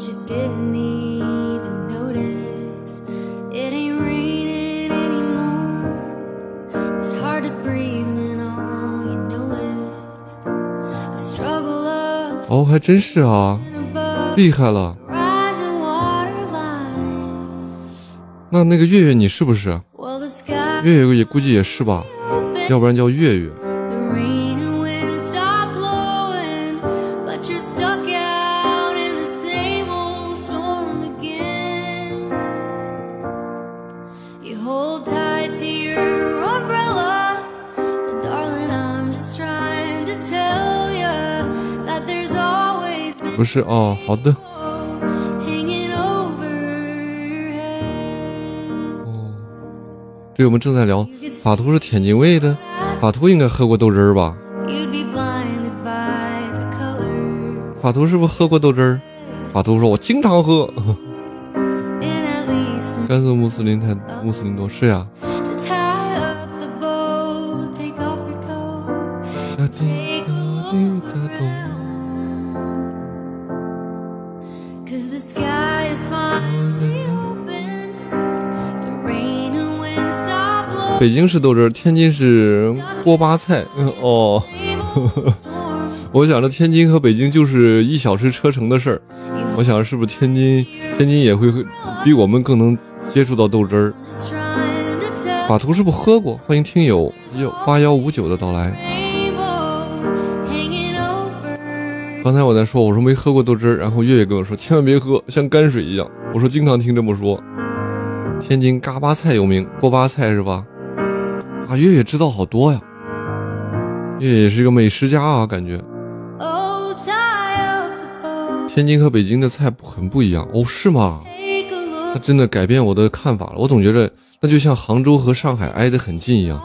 But you didn't even notice. It ain't raining anymore. It's hard to breathe when all you know is the struggle of 哦，还真是啊，above 厉害了。rising waterline. 那那个月月你是不是？Well, the sky 月月也估计也是吧要不然叫月月。不是哦，好的。哦，对，我们正在聊法图是天津卫的，法图应该喝过豆汁儿吧.法图是不是喝过豆汁儿？法图说：“我经常喝。And at least ”甘肃穆斯林太穆斯林多是呀。to 北京是豆汁儿，天津是锅巴菜。哦，Same old storm. 我想着天津和北京就是一小时车程的事儿。我想是不是天津天津也会比我们更能接触到豆汁儿？法图是不是喝过？欢迎听友幺八幺五九的到来。刚才我在说，我说没喝过豆汁儿，然后月月跟我说千万别喝，像泔水一样。我说经常听这么说。天津嘎巴菜有名，锅巴菜是吧？啊，月月知道好多呀。月月也是一个美食家啊，感觉 Oh, 天津和北京的菜很不一样哦，是吗那真的改变我的看法了。我总觉着那就像杭州和上海挨得很近一样，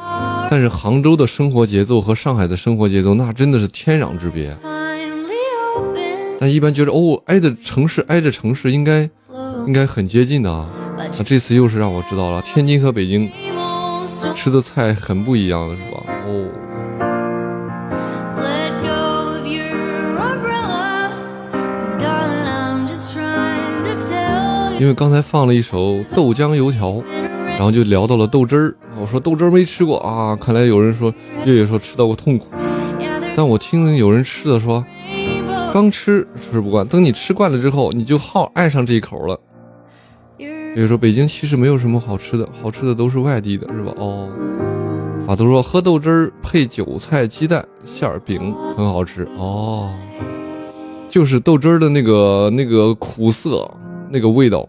但是杭州的生活节奏和上海的生活节奏那真的是天壤之别。但一般觉得哦，挨着城市挨着城市应该应该很接近的啊。那这次又是让我知道了，天津和北京.吃的菜很不一样的是吧？哦.因为刚才放了一首豆浆油条，然后就聊到了豆汁儿。我说豆汁儿没吃过啊，看来有人说月月说吃到过痛苦，但我听有人吃的说刚吃吃不惯，等你吃惯了之后，你就好爱上这一口了。比如说北京其实没有什么好吃的，好吃的都是外地的，是吧？哦，法都说喝豆汁儿配韭菜鸡蛋馅儿饼很好吃哦，就是豆汁儿的那个那个苦涩那个味道，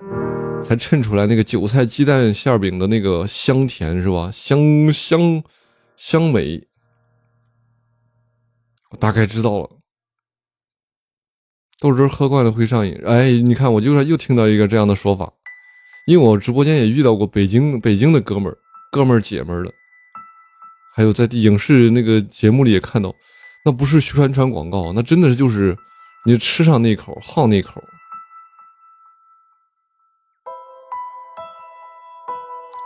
才衬出来那个韭菜鸡蛋馅儿饼的那个香甜，是吧？香香香美，我大概知道了。豆汁儿喝惯了会上瘾，哎，你看我就是又听到一个这样的说法。因为我直播间也遇到过北京北京的哥们儿、哥们儿姐们儿的，还有在影视那个节目里也看到，那不是宣传广告，那真的就是你吃上那口好那口。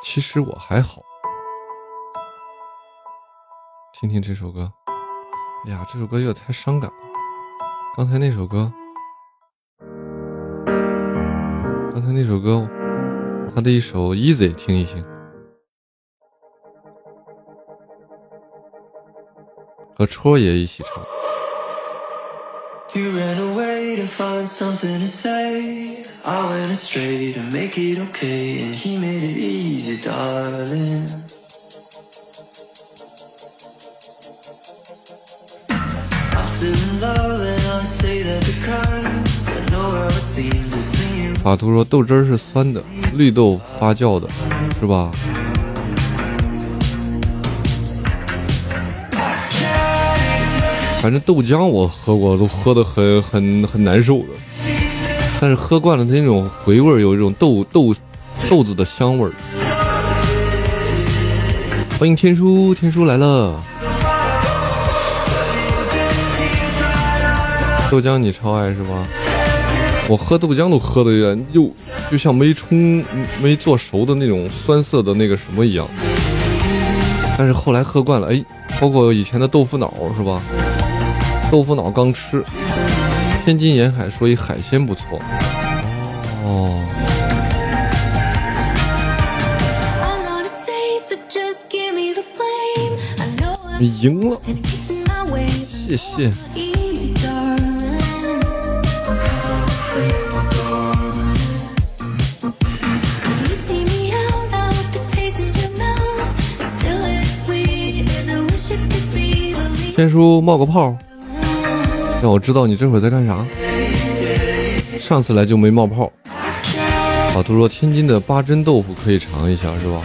其实我还好，听听这首歌，哎呀，这首歌有点太伤感了。刚才那首歌，刚才那首歌。他的一首《Easy》，听一听，和戳爷一起唱。You ran away to find something to say. I went astray to make it okay, and he made it easy, darling. I'm still in love, 法图说豆汁儿是酸的，绿豆发酵的，是吧？反正豆浆我喝过，都喝的很很很难受的。但是喝惯了它那种回味儿，有一种豆豆豆子的香味儿。欢迎天叔，天叔来了。豆浆你超爱是吧？我喝豆浆都喝的有点又就像没冲没做熟的那种酸涩的那个什么一样。但是后来喝惯了，哎，包括以前的豆腐脑是吧？豆腐脑刚吃，天津沿海所以海鲜不错。哦你赢了. 谢谢。天叔冒个泡，让我知道你这会儿在干啥。上次来就没冒泡。老图说天津的八珍豆腐可以尝一下，是吧？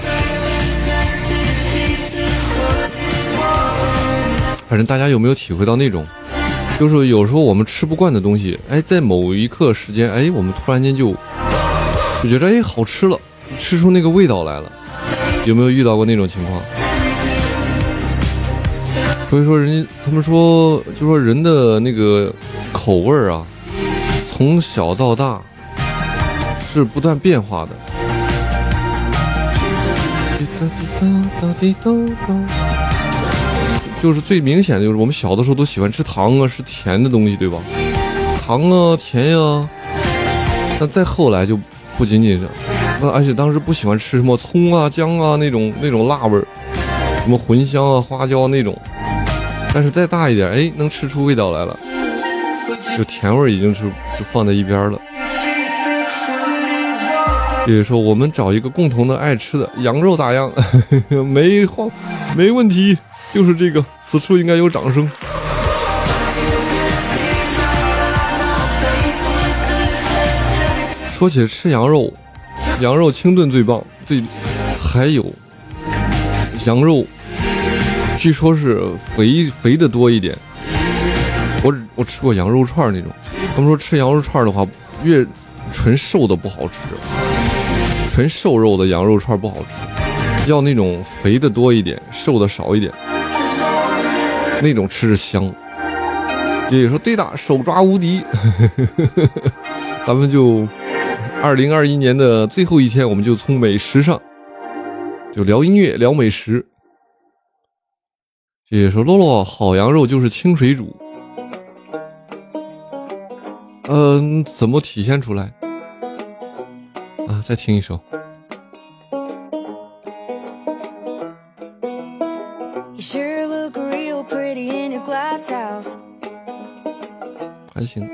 反正大家有没有体会到那种，就是有时候我们吃不惯的东西，哎，在某一刻时间，哎，我们突然间就就觉得哎好吃了，吃出那个味道来了。有没有遇到过那种情况？所以说人家他们说，就说人的那个口味儿啊，从小到大是不断变化的。就是最明显的就是我们小的时候都喜欢吃糖啊，吃甜的东西，对吧？糖啊，甜呀、那再后来就不仅仅是，那而且当时不喜欢吃什么葱啊、姜啊那种那种辣味儿，什么茴香啊、花椒那种。但是再大一点，哎，能吃出味道来了，就甜味已经是就放在一边了。比如说，我们找一个共同的爱吃的羊肉咋样？没话，没问题，就是这个。此处应该有掌声。说起吃羊肉，羊肉清炖最棒，最还有羊肉，据说是肥肥的多一点。我我吃过羊肉串那种，他们说吃羊肉串的话，越纯瘦的不好吃，纯瘦肉的羊肉串不好吃，要那种肥的多一点，瘦的少一点，那种吃着香。爷爷说对的，手抓无敌。咱们就二零二一年的最后一天，我们就从美食上就聊音乐，聊美食。爷爷说洛洛好羊肉就是清水煮。嗯、怎么体现出来？啊，再听一首。还行。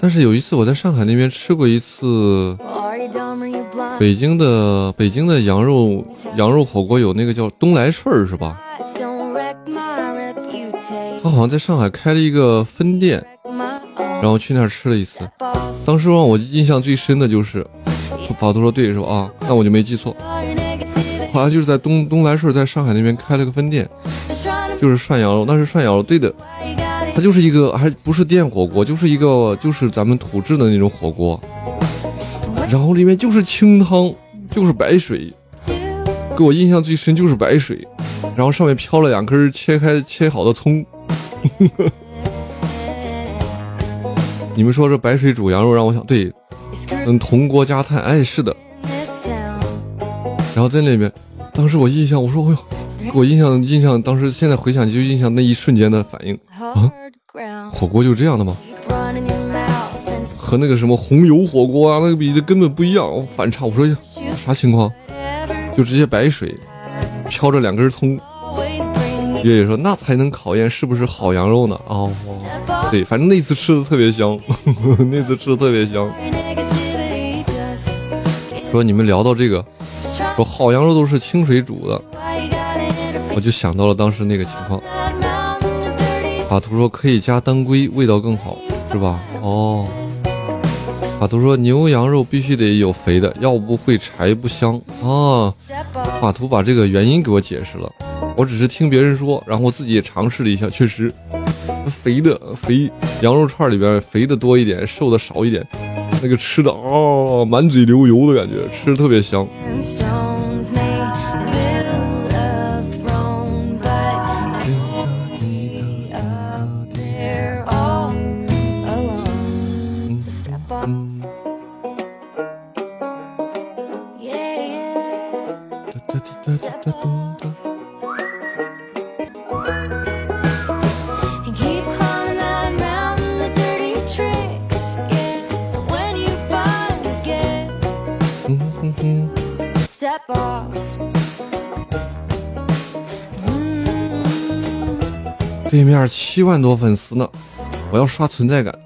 但是有一次我在上海那边吃过一次北京的北京的羊肉羊肉火锅，有那个叫东来顺是吧？他好像在上海开了一个分店，然后去那儿吃了一次。当时让我印象最深的就是，法度说对是吧？啊，那我就没记错，好像就是在东东来顺在上海那边开了个分店，就是涮羊肉，那是涮羊肉，对的，它就是一个还不是电火锅，就是一个就是咱们土制的那种火锅，然后里面就是清汤，就是白水，给我印象最深就是白水，然后上面飘了两根切开切好的葱。你们说这白水煮羊肉让我想，对，嗯，铜锅加炭，哎，是的。然后在那边，当时我印象，我说，哎呦，给我印象印象，当时现在回想就印象那一瞬间的反应，啊火锅就这样的吗？和那个什么红油火锅啊，那个比这根本不一样，反差。我说，啥情况？就直接白水，飘着两根葱。always bring me 爷爷说，那才能考验是不是好羊肉呢。哦，对，反正那次吃的特别香，那次吃的特别香。说你们聊到这个，说好羊肉都是清水煮的，我就想到了当时那个情况。法图说可以加当归，味道更好，是吧？哦。法图说牛羊肉必须得有肥的，要不会柴不香啊。法图把这个原因给我解释了。我只是听别人说，然后自己也尝试了一下，确实肥的肥羊肉串里边肥的多一点，瘦的少一点，那个吃的哦满嘴流油的感觉，吃的特别香。对面七万多粉丝呢，我要刷存在感。